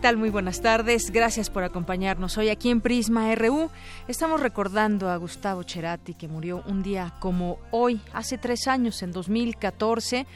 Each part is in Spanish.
Tal? Muy buenas tardes. Gracias por acompañarnos hoy aquí en Prisma RU. Estamos recordando a Gustavo Cerati que murió un día como hoy, hace tres años, en 2014.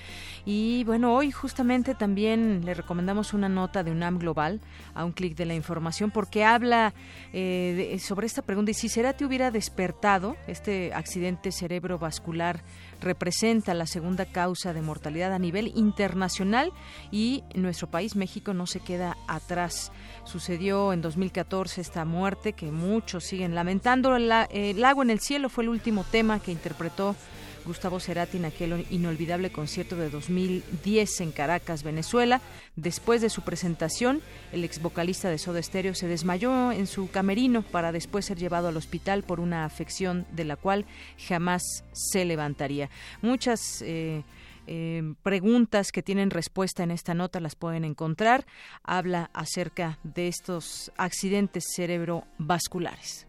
Y bueno, hoy justamente también le recomendamos una nota de UNAM Global a un clic de la información porque habla eh, sobre esta pregunta y si Cerati hubiera despertado este accidente cerebrovascular representa la segunda causa de mortalidad a nivel internacional y nuestro país, México, no se queda atrás. Sucedió en 2014 esta muerte que muchos siguen lamentando. el lago en el cielo fue el último tema que interpretó Gustavo Cerati en aquel inolvidable concierto de 2010 en Caracas, Venezuela. Después de su presentación, el ex vocalista de Soda Stereo se desmayó en su camerino para después ser llevado al hospital por una afección de la cual jamás se levantaría. Muchas eh, eh, preguntas que tienen respuesta en esta nota las pueden encontrar. Habla acerca de estos accidentes cerebrovasculares.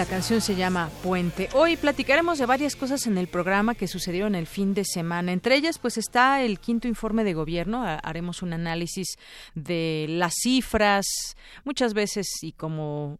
La canción se llama Puente. Hoy platicaremos de varias cosas en el programa que sucedieron el fin de semana. Entre ellas, pues está el quinto informe de gobierno. Haremos un análisis de las cifras, muchas veces y como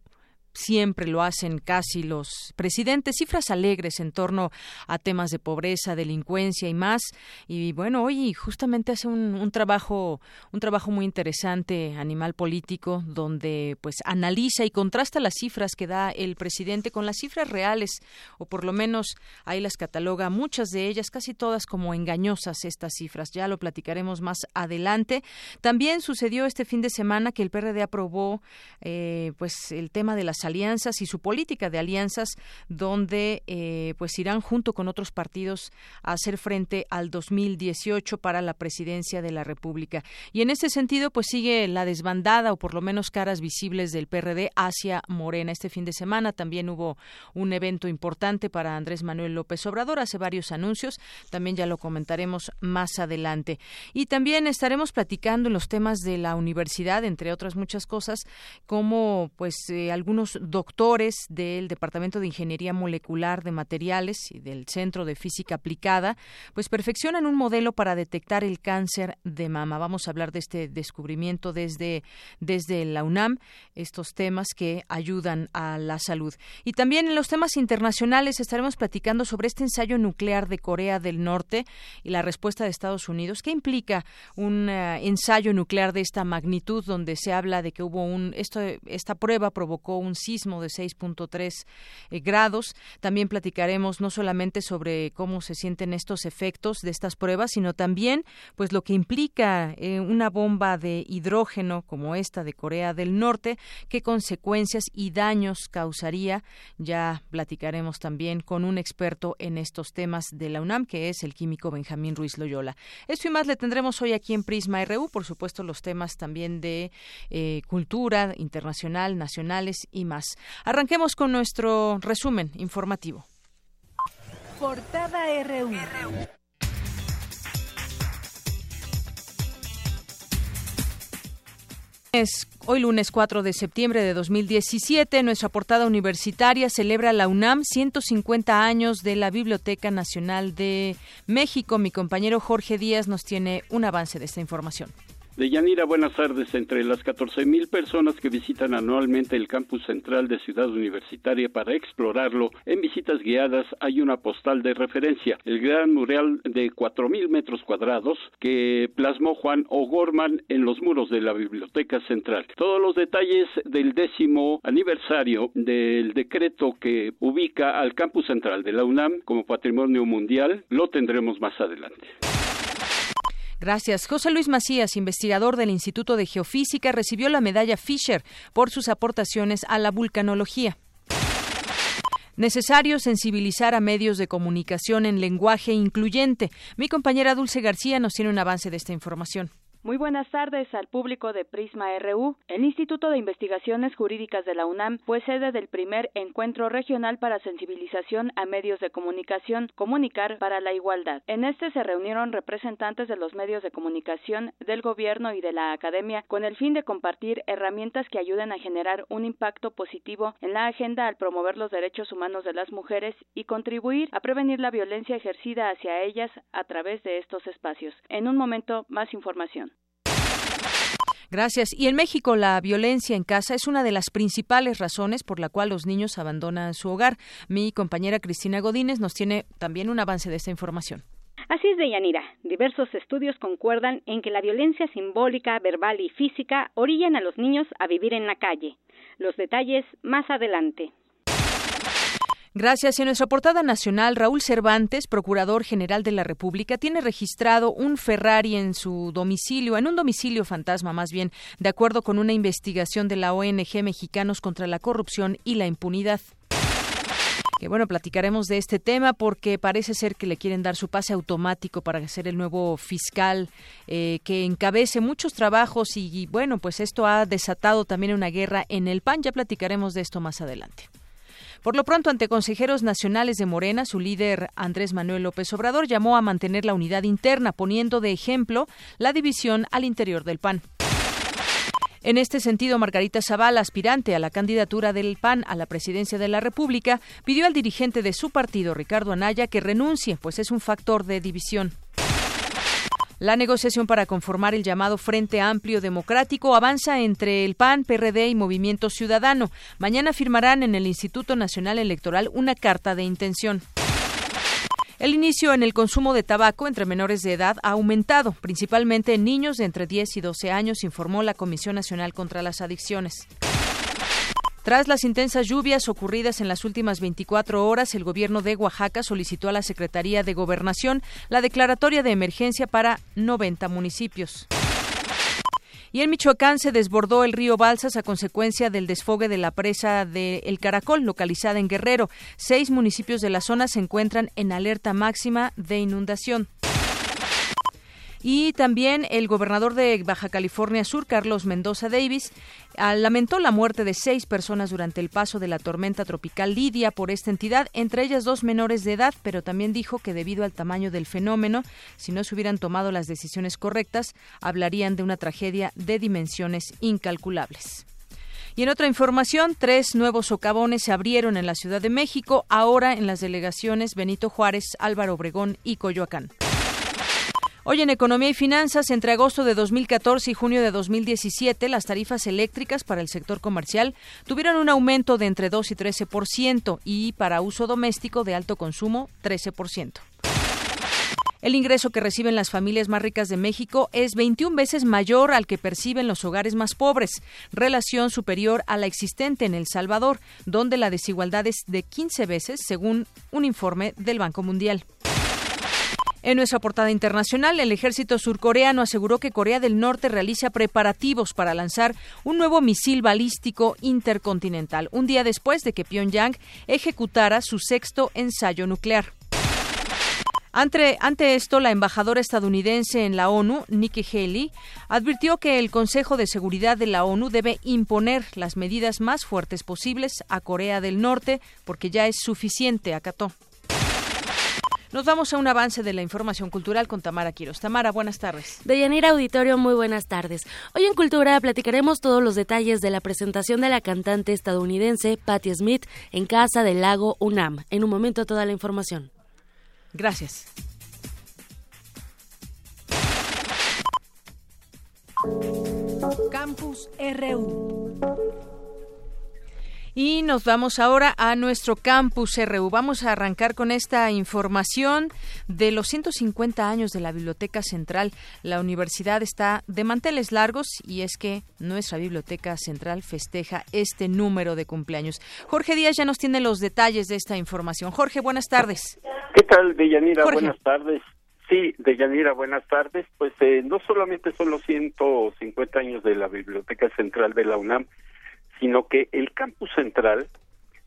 siempre lo hacen casi los presidentes, cifras alegres en torno a temas de pobreza, delincuencia y más. Y bueno, hoy justamente hace un, trabajo, un trabajo muy interesante, Animal Político, donde pues analiza y contrasta las cifras que da el presidente con las cifras reales, o por lo menos ahí las cataloga, muchas de ellas, casi todas como engañosas estas cifras. Ya lo platicaremos más adelante. También sucedió este fin de semana que el PRD aprobó eh, pues el tema de las alianzas y su política de alianzas, donde eh, pues irán junto con otros partidos a hacer frente al 2018 para la presidencia de la República. Y en ese sentido, pues sigue la desbandada o por lo menos caras visibles del PRD hacia Morena. Este fin de semana también hubo un evento importante para Andrés Manuel López Obrador, hace varios anuncios, también ya lo comentaremos más adelante. Y también estaremos platicando en los temas de la universidad, entre otras muchas cosas, como pues eh, algunos doctores del Departamento de Ingeniería Molecular de Materiales y del Centro de Física Aplicada, pues perfeccionan un modelo para detectar el cáncer de mama. Vamos a hablar de este descubrimiento desde, desde la UNAM, estos temas que ayudan a la salud. Y también en los temas internacionales estaremos platicando sobre este ensayo nuclear de Corea del Norte y la respuesta de Estados Unidos. ¿Qué implica un eh, ensayo nuclear de esta magnitud donde se habla de que hubo un esto esta prueba provocó un sismo de 6.3 eh, grados? También platicaremos no solamente sobre cómo se sienten estos efectos de estas pruebas, sino también pues lo que implica eh, una bomba de hidrógeno como esta de Corea del Norte, qué consecuencias y daños causaría. Ya platicaremos también con un experto en estos temas de la UNAM, que es el químico Benjamín Ruiz Loyola. Esto y más le tendremos hoy aquí en Prisma RU, por supuesto los temas también de eh, cultura internacional, nacionales y más. Arranquemos con nuestro resumen informativo. Portada RU. Hoy lunes 4 de septiembre de 2017, nuestra portada universitaria celebra la UNAM 150 años de la Biblioteca Nacional de México. Mi compañero Jorge Díaz nos tiene un avance de esta información. De Yanira, buenas tardes. Entre las 14.000 personas que visitan anualmente el campus central de Ciudad Universitaria para explorarlo, en visitas guiadas hay una postal de referencia, el gran mural de 4.000 metros cuadrados que plasmó Juan O'Gorman en los muros de la Biblioteca Central. Todos los detalles del décimo aniversario del decreto que ubica al campus central de la UNAM como patrimonio mundial lo tendremos más adelante. Gracias. José Luis Macías, investigador del Instituto de Geofísica, recibió la medalla Fisher por sus aportaciones a la vulcanología. Necesario sensibilizar a medios de comunicación en lenguaje incluyente. Mi compañera Dulce García nos tiene un avance de esta información. Muy buenas tardes al público de Prisma RU. El Instituto de Investigaciones Jurídicas de la UNAM fue sede del primer encuentro regional para sensibilización a medios de comunicación, Comunicar para la Igualdad. En este se reunieron representantes de los medios de comunicación, del gobierno y de la academia con el fin de compartir herramientas que ayuden a generar un impacto positivo en la agenda al promover los derechos humanos de las mujeres y contribuir a prevenir la violencia ejercida hacia ellas a través de estos espacios. En un momento, más información. Gracias. Y en México la violencia en casa es una de las principales razones por la cual los niños abandonan su hogar. Mi compañera Cristina Godínez nos tiene también un avance de esta información. Así es, Deyanira. Diversos estudios concuerdan en que la violencia simbólica, verbal y física orillan a los niños a vivir en la calle. Los detalles más adelante. Gracias. En nuestra portada nacional, Raúl Cervantes, Procurador General de la República, tiene registrado un Ferrari en su domicilio, en un domicilio fantasma más bien, de acuerdo con una investigación de la ONG Mexicanos contra la Corrupción y la Impunidad. Que bueno, platicaremos de este tema porque parece ser que le quieren dar su pase automático para ser el nuevo fiscal eh, que encabece muchos trabajos y, y bueno, pues esto ha desatado también una guerra en el PAN. Ya platicaremos de esto más adelante. Por lo pronto, ante consejeros nacionales de Morena, su líder Andrés Manuel López Obrador llamó a mantener la unidad interna, poniendo de ejemplo la división al interior del PAN. En este sentido, Margarita Zavala, aspirante a la candidatura del PAN a la presidencia de la República, pidió al dirigente de su partido, Ricardo Anaya, que renuncie, pues es un factor de división. La negociación para conformar el llamado Frente Amplio Democrático avanza entre el PAN, PRD y Movimiento Ciudadano. Mañana firmarán en el Instituto Nacional Electoral una carta de intención. El inicio en el consumo de tabaco entre menores de edad ha aumentado, principalmente en niños de entre 10 y 12 años, informó la Comisión Nacional contra las Adicciones. Tras las intensas lluvias ocurridas en las últimas 24 horas, el gobierno de Oaxaca solicitó a la Secretaría de Gobernación la declaratoria de emergencia para 90 municipios. Y en Michoacán se desbordó el río Balsas a consecuencia del desfogue de la presa de El Caracol, localizada en Guerrero. Seis municipios de la zona se encuentran en alerta máxima de inundación. Y también el gobernador de Baja California Sur, Carlos Mendoza Davis, ah, lamentó la muerte de seis personas durante el paso de la tormenta tropical Lidia por esta entidad, entre ellas dos menores de edad, pero también dijo que debido al tamaño del fenómeno, si no se hubieran tomado las decisiones correctas, hablarían de una tragedia de dimensiones incalculables. Y en otra información, tres nuevos socavones se abrieron en la Ciudad de México, ahora en las delegaciones Benito Juárez, Álvaro Obregón y Coyoacán. Hoy en Economía y Finanzas, entre agosto de 2014 y junio de 2017, las tarifas eléctricas para el sector comercial tuvieron un aumento de entre 2 y 13% y para uso doméstico de alto consumo 13%. El ingreso que reciben las familias más ricas de México es 21 veces mayor al que perciben los hogares más pobres, relación superior a la existente en El Salvador, donde la desigualdad es de 15 veces, según un informe del Banco Mundial. En nuestra portada internacional, el ejército surcoreano aseguró que Corea del Norte realiza preparativos para lanzar un nuevo misil balístico intercontinental, un día después de que Pyongyang ejecutara su sexto ensayo nuclear. Ante, ante, esto, la embajadora estadounidense en la ONU, Nikki Haley, advirtió que el Consejo de Seguridad de la ONU debe imponer las medidas más fuertes posibles a Corea del Norte porque ya es suficiente, acató. Nos vamos a un avance de la información cultural con Tamara Quiros. Tamara, buenas tardes. Deyanira Auditorio, muy buenas tardes. Hoy en Cultura platicaremos todos los detalles de la presentación de la cantante estadounidense Patti Smith en Casa del Lago UNAM. En un momento toda la información. Gracias. Campus RU. Y nos vamos ahora a nuestro campus RU. Vamos a arrancar con esta información de los 150 años de la Biblioteca Central. La universidad está de manteles largos y es que nuestra Biblioteca Central festeja este número de cumpleaños. Jorge Díaz ya nos tiene los detalles de esta información. Jorge, buenas tardes. ¿Qué tal, Deyanira? Buenas tardes. Sí, Deyanira, buenas tardes. Pues eh, no solamente son los 150 años de la Biblioteca Central de la UNAM, sino que el campus central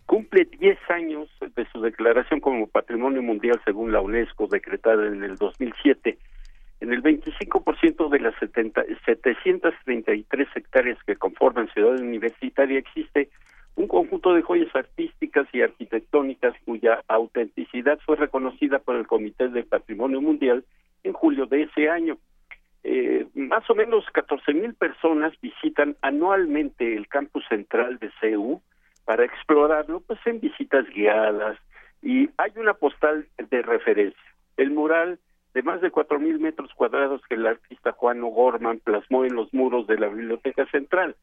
cumple 10 años de su declaración como Patrimonio Mundial según la UNESCO, decretada en el 2007. En el 25% de las 70, 733 hectáreas que conforman Ciudad Universitaria existe un conjunto de joyas artísticas y arquitectónicas cuya autenticidad fue reconocida por el Comité de Patrimonio Mundial en julio de ese año. Eh, más o menos 14 mil personas visitan anualmente el campus central de CEU para explorarlo, pues en visitas guiadas y hay una postal de referencia. El mural de más de cuatro mil metros cuadrados que el artista Juan O'Gorman plasmó en los muros de la Biblioteca Central.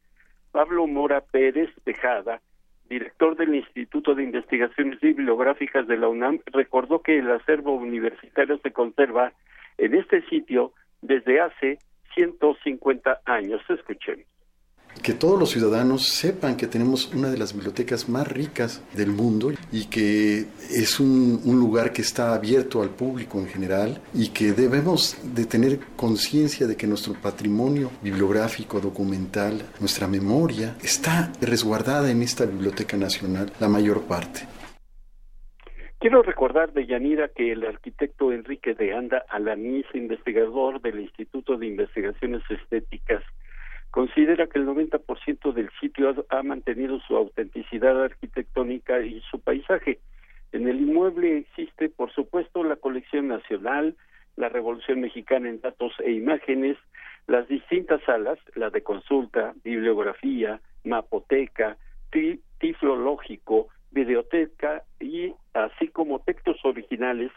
Pablo Mora Pérez Tejada, director del Instituto de Investigaciones Bibliográficas de la UNAM, recordó que el acervo universitario se conserva en este sitio desde hace 150 años. Escuchemos. Que todos los ciudadanos sepan que tenemos una de las bibliotecas más ricas del mundo y que es un, un lugar que está abierto al público en general y que debemos de tener conciencia de que nuestro patrimonio bibliográfico, documental, nuestra memoria está resguardada en esta Biblioteca Nacional la mayor parte. Quiero recordar de Yanira que el arquitecto Enrique de Anda Alanís, investigador del Instituto de Investigaciones Estéticas, considera que el 90% del sitio ha, mantenido su autenticidad arquitectónica y su paisaje. En el inmueble existe, por supuesto, la colección nacional, la Revolución Mexicana en datos e imágenes, las distintas salas, la de consulta, bibliografía, mapoteca, tiflológico, videoteca y así como textos originales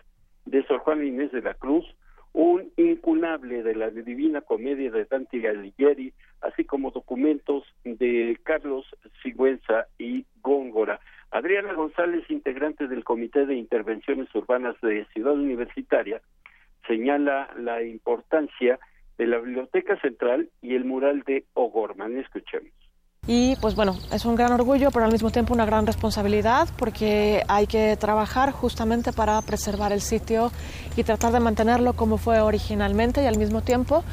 de Sor Juan Inés de la Cruz, un incunable de la Divina Comedia de Dante Alighieri, así como documentos de Carlos Sigüenza y Góngora. Adriana González, integrante del Comité de Intervenciones Urbanas de Ciudad Universitaria, señala la importancia de la Biblioteca Central y el mural de O'Gorman. Escuchemos. Y pues bueno, es un gran orgullo, pero al mismo tiempo una gran responsabilidad porque hay que trabajar justamente para preservar el sitio y tratar de mantenerlo como fue originalmente y al mismo tiempo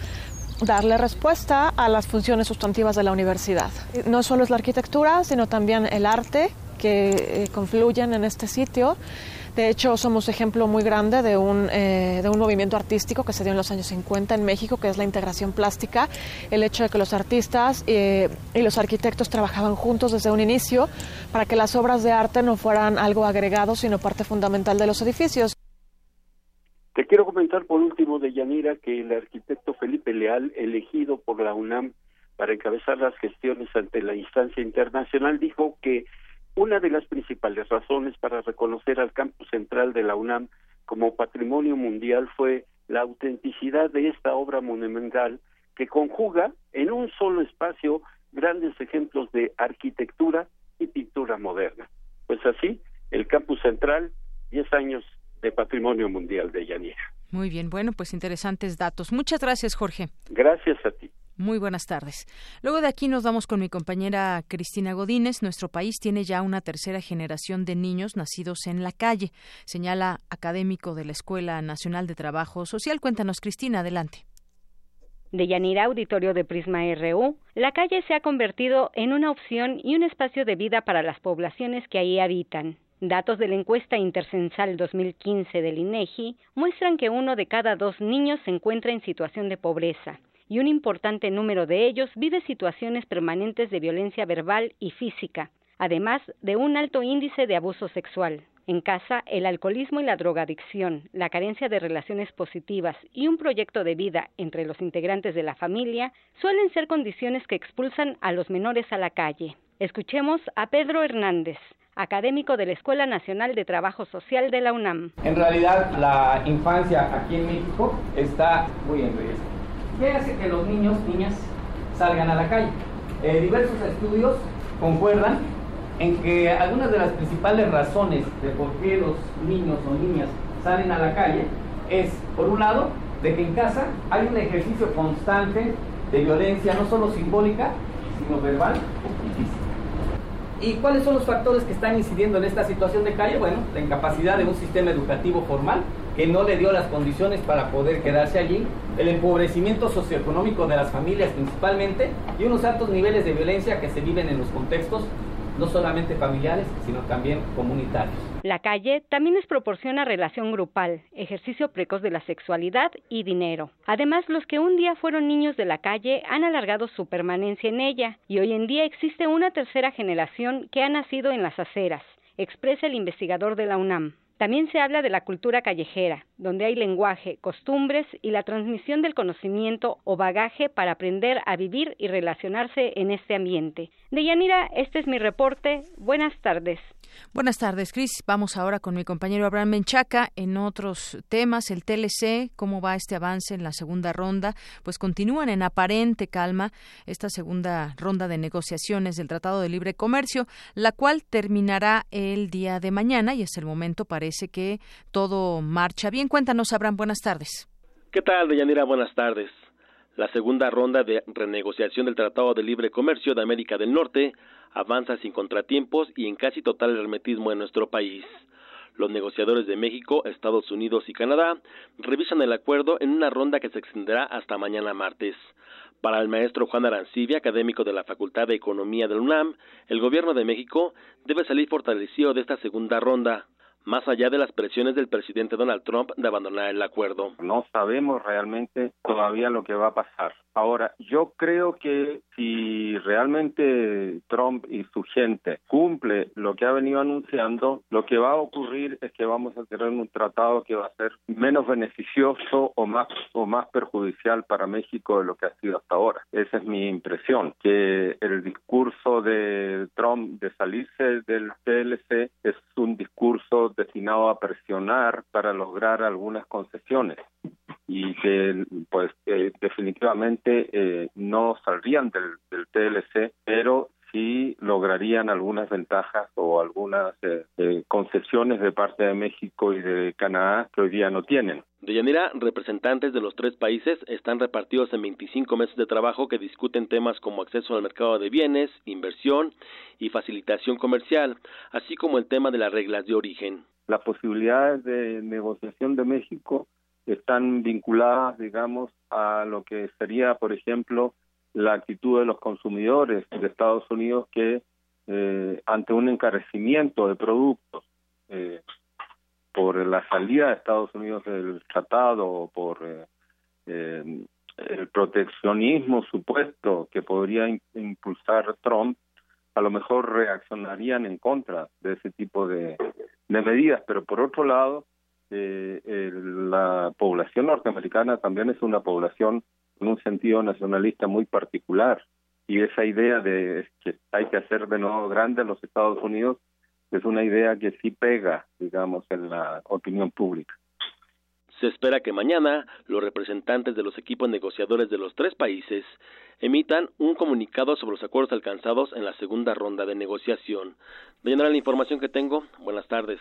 darle respuesta a las funciones sustantivas de la universidad. No solo es la arquitectura, sino también el arte que eh, confluyen en este sitio de hecho, somos ejemplo muy grande de un, eh, de un movimiento artístico que se dio en los años 50 en México, que es la integración plástica, el hecho de que los artistas eh, y los arquitectos trabajaban juntos desde un inicio para que las obras de arte no fueran algo agregado, sino parte fundamental de los edificios. Te quiero comentar por último de Yanira que el arquitecto Felipe Leal, elegido por la UNAM para encabezar las gestiones ante la instancia internacional, dijo que una de las principales razones para reconocer al campus central de la UNAM como patrimonio mundial fue la autenticidad de esta obra monumental que conjuga en un solo espacio grandes ejemplos de arquitectura y pintura moderna. Pues así, el campus central, 10 años de patrimonio mundial de Yanira. Muy bien, bueno, pues interesantes datos. Muchas gracias, Jorge. Gracias a ti. Muy buenas tardes. Luego de aquí nos vamos con mi compañera Cristina Godínez. Nuestro país tiene ya una tercera generación de niños nacidos en la calle, señala académico de la Escuela Nacional de Trabajo Social. Cuéntanos, Cristina, adelante. De Yanira Auditorio de Prisma RU, la calle se ha convertido en una opción y un espacio de vida para las poblaciones que ahí habitan. Datos de la encuesta intercensal 2015 del INEGI muestran que uno de cada dos niños se encuentra en situación de pobreza y un importante número de ellos vive situaciones permanentes de violencia verbal y física, además de un alto índice de abuso sexual. En casa, el alcoholismo y la drogadicción, la carencia de relaciones positivas y un proyecto de vida entre los integrantes de la familia suelen ser condiciones que expulsan a los menores a la calle. Escuchemos a Pedro Hernández, académico de la Escuela Nacional de Trabajo Social de la UNAM. En realidad, la infancia aquí en México está muy en riesgo. ¿Qué hace que los niños, niñas, salgan a la calle? Eh, diversos estudios concuerdan en que algunas de las principales razones de por qué los niños o niñas salen a la calle es, por un lado, de que en casa hay un ejercicio constante de violencia, no solo simbólica, sino verbal y física. ¿Y cuáles son los factores que están incidiendo en esta situación de calle? Bueno, la incapacidad de un sistema educativo formal que no le dio las condiciones para poder quedarse allí, el empobrecimiento socioeconómico de las familias principalmente y unos altos niveles de violencia que se viven en los contextos no solamente familiares, sino también comunitarios. La calle también les proporciona relación grupal, ejercicio precoz de la sexualidad y dinero. Además, los que un día fueron niños de la calle han alargado su permanencia en ella y hoy en día existe una tercera generación que ha nacido en las aceras, expresa el investigador de la UNAM. También se habla de la cultura callejera, donde hay lenguaje, costumbres y la transmisión del conocimiento o bagaje para aprender a vivir y relacionarse en este ambiente. De Yanira, este es mi reporte. Buenas tardes. Buenas tardes, Cris. Vamos ahora con mi compañero Abraham Menchaca en otros temas. El TLC, ¿cómo va este avance en la segunda ronda? Pues continúan en aparente calma esta segunda ronda de negociaciones del Tratado de Libre Comercio, la cual terminará el día de mañana y hasta el momento parece que todo marcha bien. Cuéntanos, Abraham. Buenas tardes. ¿Qué tal, Deyanira? Buenas tardes. La segunda ronda de renegociación del Tratado de Libre Comercio de América del Norte avanza sin contratiempos y en casi total hermetismo en nuestro país. Los negociadores de México, Estados Unidos y Canadá revisan el acuerdo en una ronda que se extenderá hasta mañana martes. Para el maestro Juan Arancibia, académico de la Facultad de Economía del UNAM, el gobierno de México debe salir fortalecido de esta segunda ronda, más allá de las presiones del presidente Donald Trump de abandonar el acuerdo. No sabemos realmente todavía lo que va a pasar. Ahora, yo creo que si realmente Trump y su gente cumple lo que ha venido anunciando, lo que va a ocurrir es que vamos a tener un tratado que va a ser menos beneficioso o más o más perjudicial para México de lo que ha sido hasta ahora. Esa es mi impresión, que el discurso de Trump de salirse del TLC es un discurso destinado a presionar para lograr algunas concesiones y que pues definitivamente eh, no saldrían del, del TLC, pero sí lograrían algunas ventajas o algunas eh, eh, concesiones de parte de México y de Canadá que hoy día no tienen. De Yanira, representantes de los tres países están repartidos en 25 meses de trabajo que discuten temas como acceso al mercado de bienes, inversión y facilitación comercial, así como el tema de las reglas de origen. Las posibilidades de negociación de México están vinculadas, digamos, a lo que sería, por ejemplo, la actitud de los consumidores de Estados Unidos que eh, ante un encarecimiento de productos eh, por la salida de Estados Unidos del tratado por eh, el proteccionismo supuesto que podría impulsar Trump, a lo mejor reaccionarían en contra de ese tipo de medidas, pero por otro lado, eh, la población norteamericana también es una población con un sentido nacionalista muy particular. Y esa idea de que hay que hacer de nuevo grande a los Estados Unidos es una idea que sí pega, digamos, en la opinión pública. Se espera que mañana los representantes de los equipos negociadores de los tres países emitan un comunicado sobre los acuerdos alcanzados en la segunda ronda de negociación. Deyanira, la información que tengo. Buenas tardes.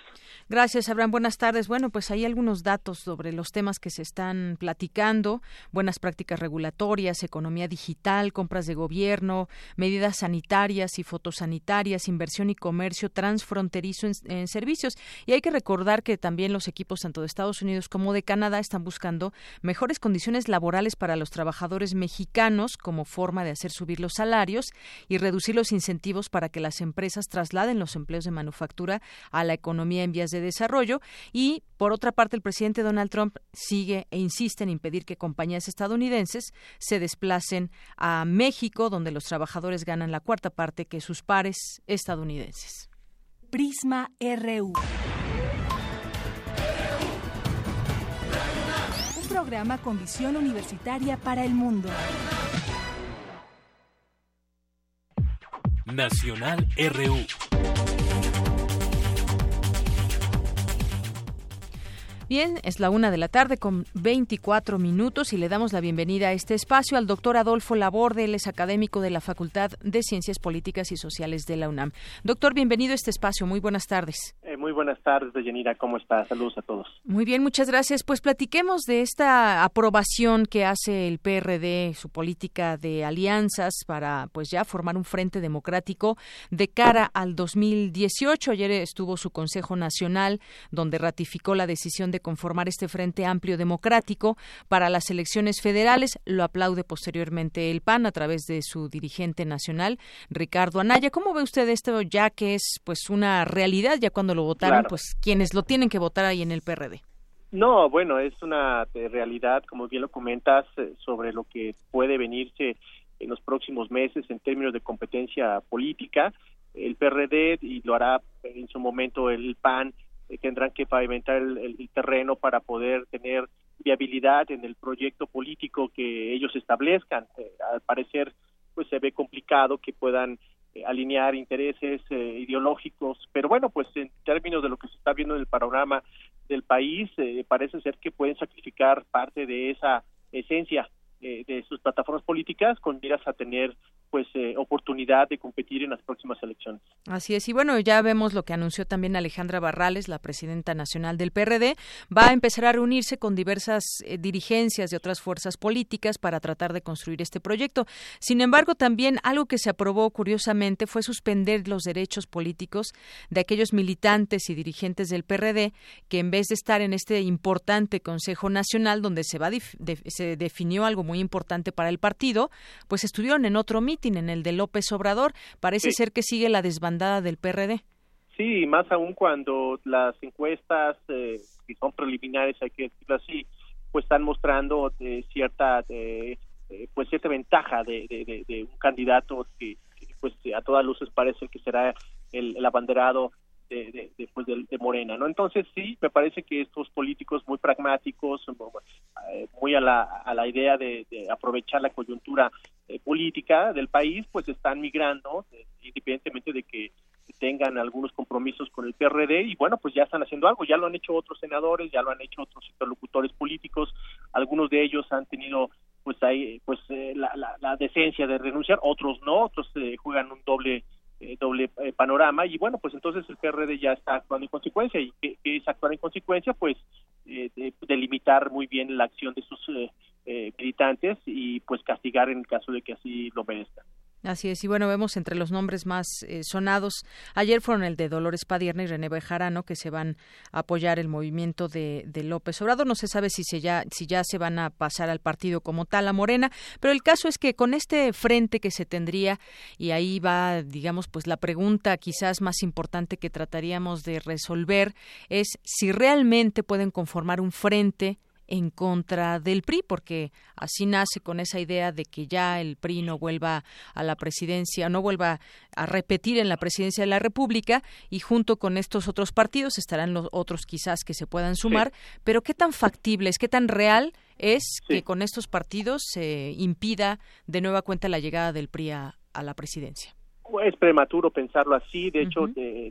Gracias, Abraham. Buenas tardes. Bueno, pues hay algunos datos sobre los temas que se están platicando. Buenas prácticas regulatorias, economía digital, compras de gobierno, medidas sanitarias y fotosanitarias, inversión y comercio transfronterizo en, en servicios. Y hay que recordar que también los equipos tanto de Estados Unidos como de Canadá están buscando mejores condiciones laborales para los trabajadores mexicanos como forma de hacer subir los salarios y reducir los incentivos para que las empresas trasladen los empleos de manufactura a la economía en vías de desarrollo. Y, por otra parte, el presidente Donald Trump sigue e insiste en impedir que compañías estadounidenses se desplacen a México, donde los trabajadores ganan la cuarta parte que sus pares estadounidenses. Prisma RU. Programa con visión universitaria para el mundo. Nacional RU. Bien, es la una de la tarde con 24 minutos y le damos la bienvenida a este espacio al doctor Adolfo Laborde, él es académico de la Facultad de Ciencias Políticas y Sociales de la UNAM. Doctor, bienvenido a este espacio, muy buenas tardes. Eh, muy buenas tardes, Deyanira, ¿cómo está? Saludos a todos. Muy bien, muchas gracias. Pues platiquemos de esta aprobación que hace el PRD, su política de alianzas para pues ya formar un frente democrático de cara al 2018. Ayer estuvo su Consejo Nacional donde ratificó la decisión de conformar este Frente Amplio Democrático para las elecciones federales. Lo aplaude posteriormente el PAN a través de su dirigente nacional, Ricardo Anaya. ¿Cómo ve usted esto ya que es pues una realidad ya cuando lo votaron, pues quienes lo tienen que votar ahí en el PRD? No, bueno, es una eh, realidad, como bien lo comentas, eh, sobre lo que puede venirse en los próximos meses en términos de competencia política. El PRD, y lo hará en su momento el PAN, eh, tendrán que pavimentar el, terreno para poder tener viabilidad en el proyecto político que ellos establezcan. Eh, al parecer, pues se ve complicado que puedan eh, alinear intereses ideológicos, pero bueno, pues en términos de lo que se está viendo en el panorama del país, parece ser que pueden sacrificar parte de esa esencia de sus plataformas políticas con miras a tener pues eh, oportunidad de competir en las próximas elecciones. Así es, y bueno, ya vemos lo que anunció también Alejandra Barrales, la presidenta nacional del PRD, va a empezar a reunirse con diversas eh, dirigencias de otras fuerzas políticas para tratar de construir este proyecto. Sin embargo, también algo que se aprobó curiosamente fue suspender los derechos políticos de aquellos militantes y dirigentes del PRD que en vez de estar en este importante Consejo Nacional donde se va se definió algo muy importante para el partido, pues estuvieron en otro mito en el de López Obrador. Parece ser que sigue la desbandada del PRD. Sí, más aún cuando las encuestas, eh, que son preliminares, hay que decirlo así, pues están mostrando eh, cierta eh, pues cierta ventaja de, de, un candidato que, pues a todas luces parece que será el, el abanderado de, de, pues, de, Morena, ¿no? Entonces sí, me parece que estos políticos muy pragmáticos, eh, muy a la, a la idea de, aprovechar la coyuntura eh, política del país, pues están migrando, eh, independientemente de que tengan algunos compromisos con el PRD y bueno, pues ya están haciendo algo, ya lo han hecho otros senadores, ya lo han hecho otros interlocutores políticos, algunos de ellos han tenido pues ahí pues la, la, la, decencia de renunciar, otros no, otros juegan un doble eh, doble eh, panorama y bueno pues entonces el PRD ya está actuando en consecuencia y que, es actuar en consecuencia pues eh, delimitar muy bien la acción de sus militantes y pues castigar en el caso de que así lo merezcan. Así es, y bueno, vemos entre los nombres más eh, sonados, ayer fueron el de Dolores Padierna y René Bejarano, que se van a apoyar el movimiento de, López Obrador. No se sabe si, se ya, si ya se van a pasar al partido como tal, a Morena, pero el caso es que con este frente que se tendría, y ahí va, digamos, pues la pregunta quizás más importante que trataríamos de resolver, es si realmente pueden conformar un frente en contra del PRI, porque así nace con esa idea de que ya el PRI no vuelva a la presidencia, no vuelva a repetir en la presidencia de la República y junto con estos otros partidos estarán los otros quizás que se puedan sumar, pero qué tan factible es, qué tan real es que con estos partidos se impida de nueva cuenta la llegada del PRI a, la presidencia. Es prematuro pensarlo así, de hecho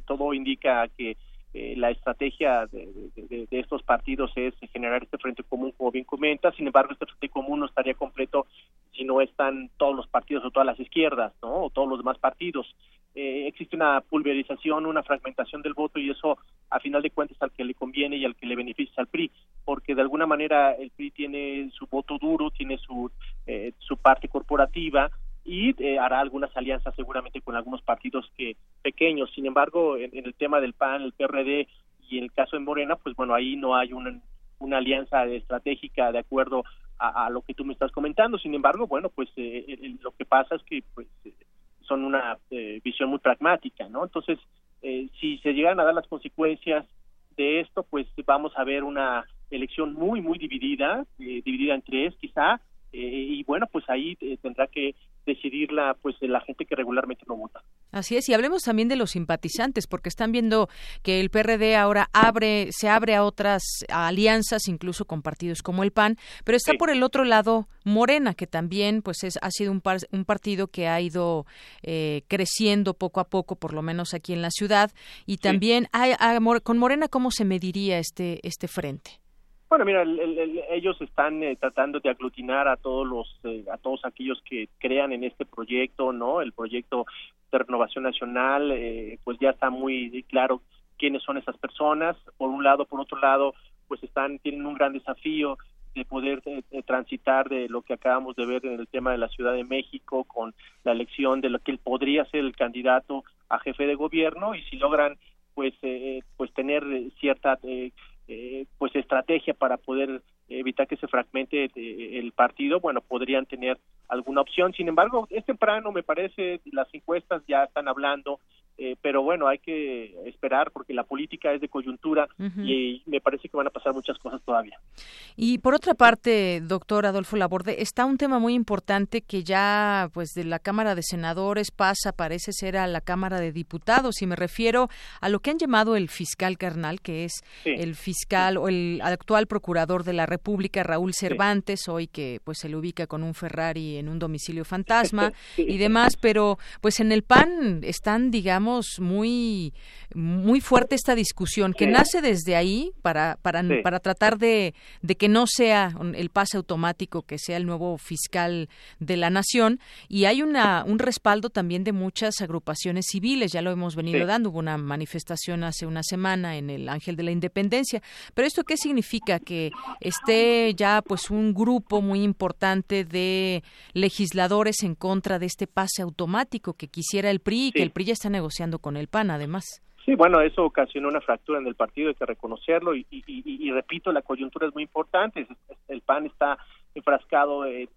todo indica que eh, la estrategia de, estos partidos es generar este frente común, como bien comenta. Sin embargo, este frente común no estaría completo si no están todos los partidos o todas las izquierdas, ¿no? O todos los demás partidos. Eh, existe una pulverización, una fragmentación del voto y eso, a final de cuentas, al que le conviene y al que le beneficia al PRI, porque de alguna manera el PRI tiene su voto duro, tiene su, eh, su parte corporativa y eh, hará algunas alianzas seguramente con algunos partidos que pequeños. Sin embargo, en, el tema del PAN, el PRD y en el caso de Morena, pues bueno, ahí no hay una, una alianza estratégica de acuerdo a, lo que tú me estás comentando. Sin embargo, bueno, pues eh, lo que pasa es que pues eh, son una visión muy pragmática, ¿no? Entonces, si se llegan a dar las consecuencias de esto, pues vamos a ver una elección muy, muy dividida, dividida en tres quizá, y bueno, pues ahí tendrá que decidirla pues la gente que regularmente no vota. Así es, y hablemos también de los simpatizantes, porque están viendo que el PRD ahora abre, se abre a otras alianzas, incluso con partidos como el PAN, pero está por el otro lado Morena, que también pues es, ha sido un, un partido que ha ido eh, creciendo poco a poco, por lo menos aquí en la ciudad, y también con Morena, ¿cómo se mediría este, este frente? Bueno, mira, ellos están eh, tratando de aglutinar a todos los, eh, a todos aquellos que crean en este proyecto, ¿no? El proyecto de renovación nacional, eh, pues ya está muy claro quiénes son esas personas. Por un lado, por otro lado, pues están tienen un gran desafío de poder transitar de lo que acabamos de ver en el tema de la Ciudad de México con la elección de lo que él podría ser el candidato a jefe de gobierno y si logran pues pues tener cierta eh, pues estrategia para poder evitar que se fragmente eh, el partido, bueno, podrían tener alguna opción. Sin embargo, es temprano, me parece, las encuestas ya están hablando eh, pero bueno, hay que esperar porque la política es de coyuntura y me parece que van a pasar muchas cosas todavía. Y por otra parte, doctor Adolfo Laborde, está un tema muy importante que ya pues de la Cámara de Senadores pasa, parece ser a la Cámara de Diputados y me refiero a lo que han llamado el fiscal carnal, que es el fiscal o el actual procurador de la República, Raúl Cervantes, hoy que pues se le ubica con un Ferrari en un domicilio fantasma y demás, pero pues en el PAN están, digamos, muy, muy fuerte esta discusión, que nace desde ahí para, para, para tratar de, de que no sea el pase automático, que sea el nuevo fiscal de la nación. Y hay una, un respaldo también de muchas agrupaciones civiles, ya lo hemos venido dando. Hubo una manifestación hace una semana en el Ángel de la Independencia. Pero esto qué significa? Que esté ya pues un grupo muy importante de legisladores en contra de este pase automático que quisiera el PRI y que el PRI ya está negociando con el PAN, además. Sí, bueno, eso ocasionó una fractura en el partido, hay que reconocerlo, y, y, repito, la coyuntura es muy importante. El PAN está enfrascado en,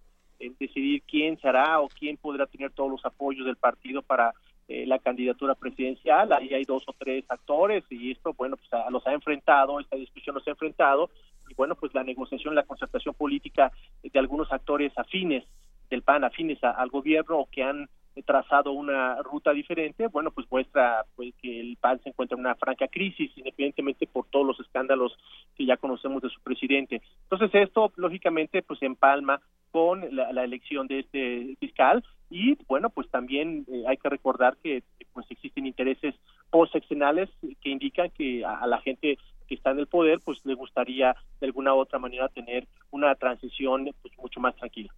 decidir quién será o quién podrá tener todos los apoyos del partido para eh, la candidatura presidencial. Ahí hay dos o tres actores y esto, bueno, pues los ha enfrentado, esta discusión los ha enfrentado, y bueno, pues la negociación, la concertación política de algunos actores afines del PAN, afines al gobierno o que han trazado una ruta diferente, bueno, pues muestra pues, que el PAN se encuentra en una franca crisis, independientemente por todos los escándalos que ya conocemos de su presidente. Entonces esto, lógicamente, pues empalma con la, elección de este fiscal y, bueno, pues también eh, hay que recordar que pues existen intereses postseccionales que indican que a la gente que está en el poder, pues le gustaría de alguna u otra manera tener una transición pues, mucho más tranquila.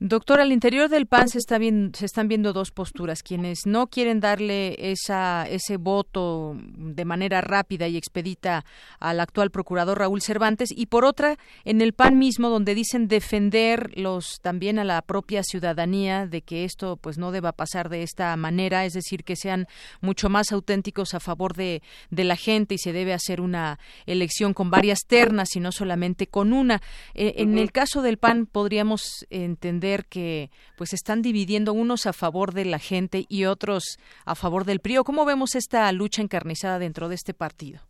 Doctor, al interior del PAN se, está se están viendo dos posturas. Quienes no quieren darle esa, ese voto de manera rápida y expedita al actual procurador Raúl Cervantes y por otra, en el PAN mismo, donde dicen defender los, también a la propia ciudadanía de que esto pues no deba pasar de esta manera, es decir, que sean mucho más auténticos a favor de, de la gente y se debe hacer una elección con varias ternas y no solamente con una. Eh, en el caso del PAN podríamos entender que pues están dividiendo unos a favor de la gente y otros a favor del PRI. ¿Cómo vemos esta lucha encarnizada dentro de este partido?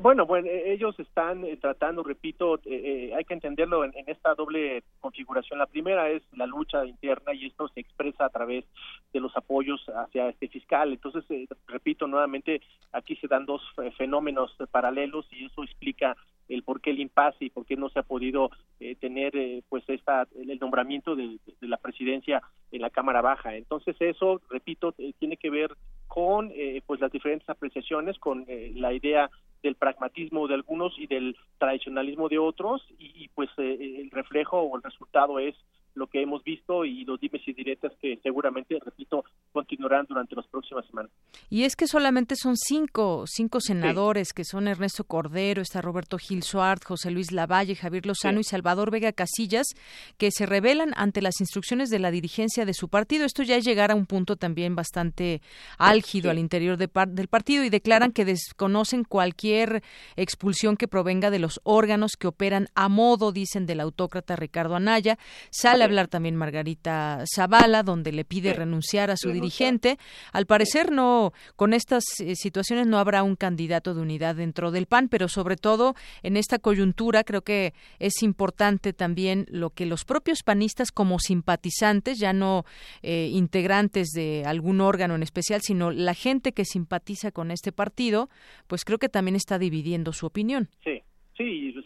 Bueno, bueno, e-, ellos están eh, tratando, repito, eh, eh, hay que entenderlo en, esta doble configuración. La primera es la lucha interna y esto se expresa a través de los apoyos hacia este fiscal. Entonces, repito nuevamente, aquí se dan dos fenómenos paralelos y eso explica el por qué el impasse y por qué no se ha podido eh, tener eh, pues esta el nombramiento de, la presidencia en la Cámara Baja. Entonces eso, repito, eh, tiene que ver con pues las diferentes apreciaciones, con la idea del pragmatismo de algunos y del tradicionalismo de otros y, y pues el reflejo o el resultado es lo que hemos visto y los dimes y diretas que seguramente, repito, continuarán durante las próximas semanas. Y es que solamente son cinco, cinco senadores, que son Ernesto Cordero, está Roberto Gil Suárez, José Luis Lavalle, Javier Lozano y Salvador Vega Casillas, que se rebelan ante las instrucciones de la dirigencia de su partido. Esto ya es llegar a un punto también bastante álgido al interior de del partido y declaran que desconocen cualquier expulsión que provenga de los órganos que operan a modo, dicen, del autócrata Ricardo Anaya. Sale a hablar también Margarita Zavala, donde le pide renunciar a su dirigente. Al parecer no con estas eh, situaciones no habrá un candidato de unidad dentro del PAN, pero sobre todo en esta coyuntura creo que es importante también lo que los propios panistas como simpatizantes, ya no eh, integrantes de algún órgano en especial, sino la gente que simpatiza con este partido, pues creo que también está dividiendo su opinión. Sí.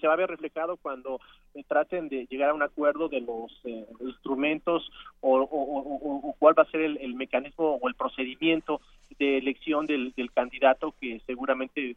Va a ver reflejado cuando traten de llegar a un acuerdo de los eh, instrumentos o, cuál va a ser el, mecanismo o el procedimiento de elección del, candidato que seguramente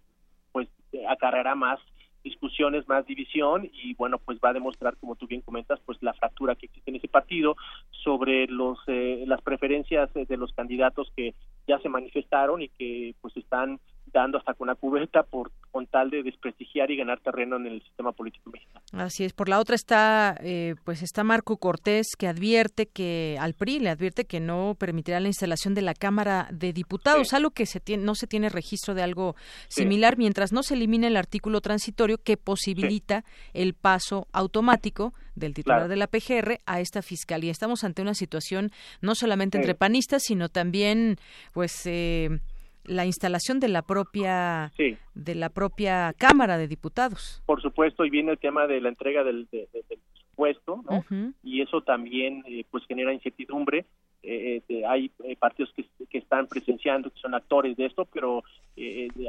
pues acarreará más discusiones, más división y bueno, pues va a demostrar, como tú bien comentas, pues la fractura que existe en ese partido sobre los eh, las preferencias de los candidatos que ya se manifestaron y que pues están dando hasta con la cubeta por con tal de desprestigiar y ganar terreno en el sistema político mexicano. Así es. Por la otra está, eh, pues está Marco Cortés que advierte que al PRI le advierte que no permitirá la instalación de la Cámara de Diputados, algo que se tiene, no se tiene registro de algo similar mientras no se elimine el artículo transitorio que posibilita el paso automático del titular de la PGR a esta fiscalía. Estamos ante una situación no solamente entre panistas, sino también, pues. Eh, la instalación de la propia de la propia Cámara de Diputados. Por supuesto, y viene el tema de la entrega del, presupuesto, ¿no? Y eso también eh, pues genera incertidumbre. Eh, eh, hay partidos que, que, están presenciando, que son actores de esto, pero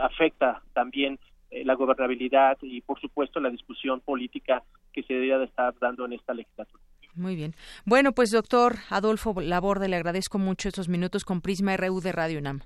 afecta también la gobernabilidad y, por supuesto, la discusión política que se debería de estar dando en esta legislatura. Muy bien. Bueno, pues doctor Adolfo Laborde, le agradezco mucho estos minutos con Prisma RU de Radio UNAM.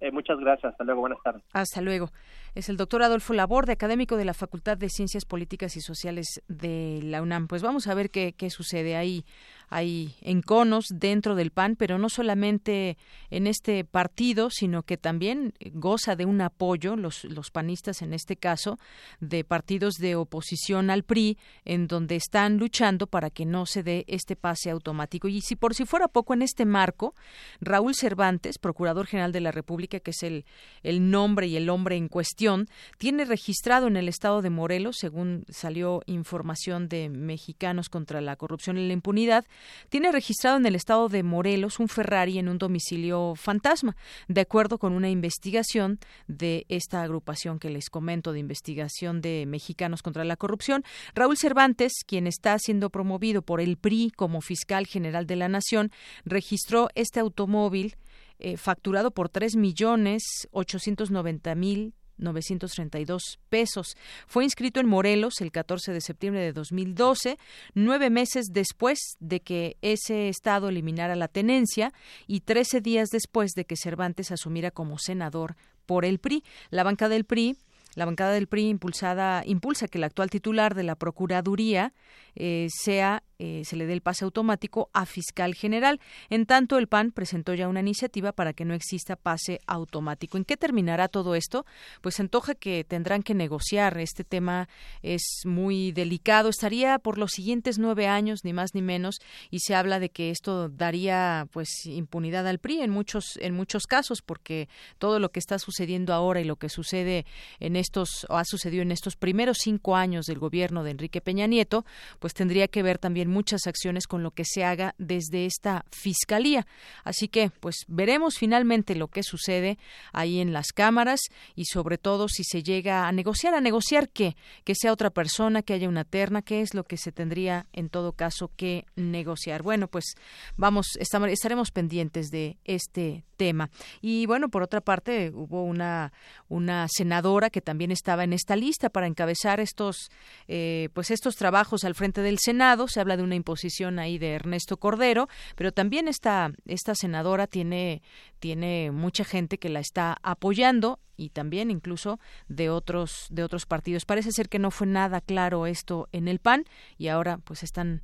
Eh, muchas gracias. Hasta luego. Buenas tardes. Hasta luego. Es el doctor Adolfo Laborde, académico de la Facultad de Ciencias Políticas y Sociales de la UNAM. Pues vamos a ver qué, qué sucede ahí hay enconos dentro del PAN, pero no solamente en este partido, sino que también goza de un apoyo, los, los panistas en este caso, de partidos de oposición al PRI, en donde están luchando para que no se dé este pase automático. Y si por si fuera poco en este marco, Raúl Cervantes, Procurador General de la República, que es el, el nombre y el hombre en cuestión, tiene registrado en el estado de Morelos, según salió información de Mexicanos contra la Corrupción y la Impunidad, tiene registrado en el estado de Morelos un Ferrari en un domicilio fantasma, de acuerdo con una investigación de esta agrupación que les comento de investigación de mexicanos contra la corrupción. Raúl Cervantes, quien está siendo promovido por el PRI como fiscal general de la Nación, registró este automóvil eh, facturado por tres millones ochocientos noventa mil 932 pesos. Fue inscrito en Morelos el 14 de septiembre de 2012, nueve meses después de que ese estado eliminara la tenencia y trece días después de que Cervantes asumiera como senador por el PRI. La banca del PRI la bancada del PRI impulsada impulsa que el actual titular de la Procuraduría eh, sea eh, se le dé el pase automático a fiscal general. En tanto, el PAN presentó ya una iniciativa para que no exista pase automático. ¿En qué terminará todo esto? Pues se antoja que tendrán que negociar. Este tema es muy delicado. Estaría por los siguientes nueve años, ni más ni menos, y se habla de que esto daría pues impunidad al PRI en muchos en muchos casos, porque todo lo que está sucediendo ahora y lo que sucede en estos o ha sucedido en estos primeros cinco años del gobierno de Enrique Peña Nieto, pues tendría que ver también muchas acciones con lo que se haga desde esta fiscalía. Así que, pues veremos finalmente lo que sucede ahí en las cámaras y sobre todo si se llega a negociar, a negociar qué, que sea otra persona, que haya una terna, qué es lo que se tendría en todo caso que negociar. Bueno, pues vamos, estaremos pendientes de este tema. Y bueno, por otra parte, hubo una, una senadora que también estaba en esta lista para encabezar estos, eh, pues estos trabajos al frente del Senado. Se habla de una imposición ahí de Ernesto Cordero, pero también esta, esta senadora tiene, tiene mucha gente que la está apoyando y también incluso de otros de otros partidos. Parece ser que no fue nada claro esto en el PAN y ahora pues están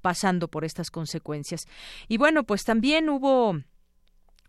pasando por estas consecuencias. Y bueno, pues también hubo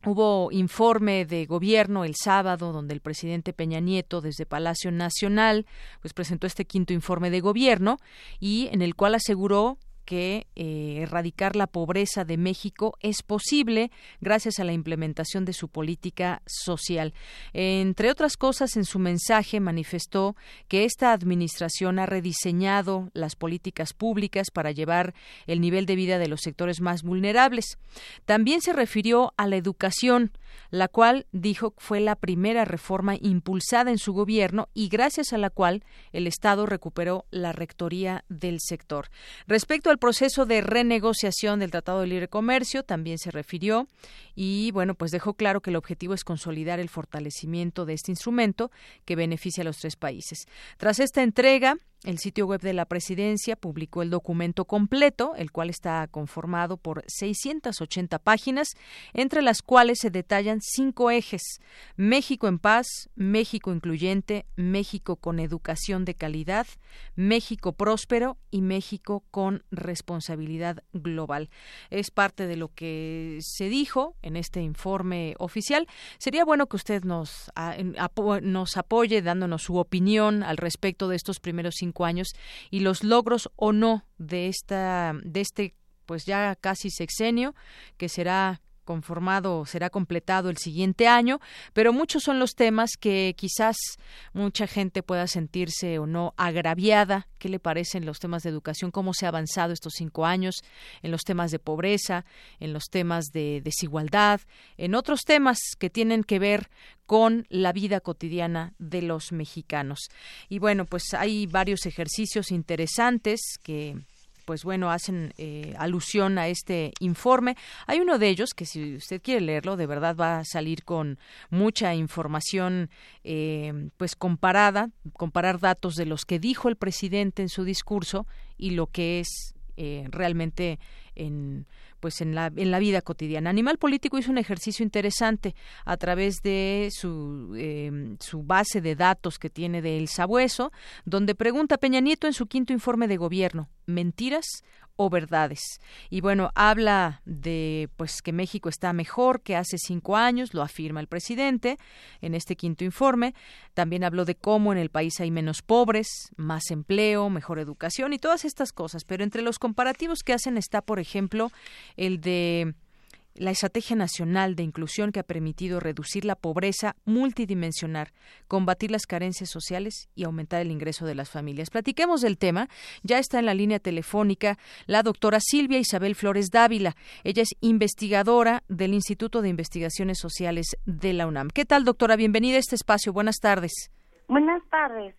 Hubo informe de gobierno el sábado donde el presidente Peña Nieto desde Palacio Nacional pues presentó este quinto informe de gobierno y en el cual aseguró que eh, erradicar la pobreza de México es posible gracias a la implementación de su política social. Entre otras cosas, en su mensaje manifestó que esta administración ha rediseñado las políticas públicas para llevar el nivel de vida de los sectores más vulnerables. También se refirió a la educación, la cual dijo fue la primera reforma impulsada en su gobierno y gracias a la cual el Estado recuperó la rectoría del sector. Respecto al proceso de renegociación del Tratado de Libre Comercio también se refirió y bueno, pues dejó claro que el objetivo es consolidar el fortalecimiento de este instrumento que beneficia a los tres países. Tras esta entrega, el sitio web de la presidencia publicó el documento completo, el cual está conformado por 680 páginas, entre las cuales se detallan cinco ejes: México en paz, México incluyente, México con educación de calidad, México próspero y México con responsabilidad global. Es parte de lo que se dijo en este informe oficial. Sería bueno que usted nos, nos apoye dándonos su opinión al respecto de estos primeros cinco años y los logros o no de esta de este pues ya casi sexenio que será conformado será completado el siguiente año, pero muchos son los temas que quizás mucha gente pueda sentirse o no agraviada. ¿Qué le parecen los temas de educación? ¿Cómo se ha avanzado estos cinco años en los temas de pobreza, en los temas de desigualdad, en otros temas que tienen que ver con la vida cotidiana de los mexicanos? Y bueno, pues hay varios ejercicios interesantes que pues bueno, hacen eh, alusión a este informe. Hay uno de ellos que si usted quiere leerlo, de verdad va a salir con mucha información, eh, pues comparada, comparar datos de los que dijo el presidente en su discurso y lo que es eh, realmente en pues en la, en la vida cotidiana. Animal Político hizo un ejercicio interesante a través de su, em, su base de datos que tiene de El Sabueso, donde pregunta Peña Nieto en su quinto informe de gobierno, ¿mentiras o verdades. Y bueno, habla de pues que México está mejor que hace cinco años, lo afirma el presidente en este quinto informe. También habló de cómo en el país hay menos pobres, más empleo, mejor educación y todas estas cosas. Pero entre los comparativos que hacen está, por ejemplo, el de la Estrategia Nacional de Inclusión que ha permitido reducir la pobreza multidimensional, combatir las carencias sociales y aumentar el ingreso de las familias. Platiquemos del tema. Ya está en la línea telefónica la doctora Silvia Isabel Flores Dávila. Ella es investigadora del Instituto de Investigaciones Sociales de la UNAM. ¿Qué tal, doctora? Bienvenida a este espacio. Buenas tardes. Buenas tardes.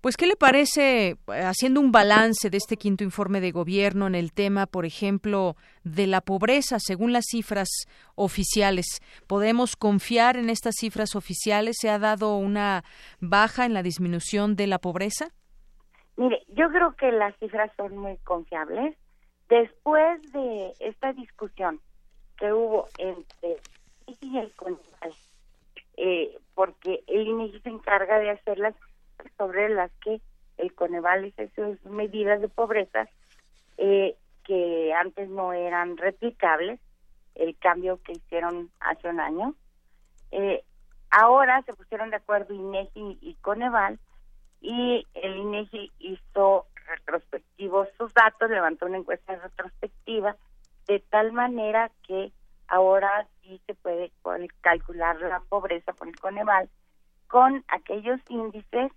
Pues, ¿qué le parece, haciendo un balance de este quinto informe de gobierno en el tema, por ejemplo, de la pobreza, según las cifras oficiales? ¿Podemos confiar en estas cifras oficiales? ¿Se ha dado una baja en la disminución de la pobreza? Mire, yo creo que las cifras son muy confiables. Después de esta discusión que hubo entre y el eh, porque el INEGI se encarga de hacerlas sobre las que el Coneval hizo sus medidas de pobreza eh, que antes no eran replicables, el cambio que hicieron hace un año. Eh, ahora se pusieron de acuerdo INEGI y Coneval y el INEGI hizo retrospectivos sus datos, levantó una encuesta retrospectiva de tal manera que ahora sí se puede calcular la pobreza por el Coneval con aquellos índices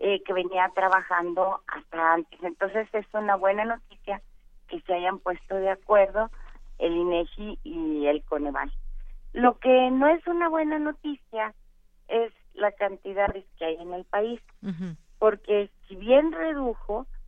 eh, que venía trabajando hasta antes. Entonces es una buena noticia que se hayan puesto de acuerdo el INEGI y el Coneval. Lo que no es una buena noticia es la cantidad que hay en el país, porque si bien redujo,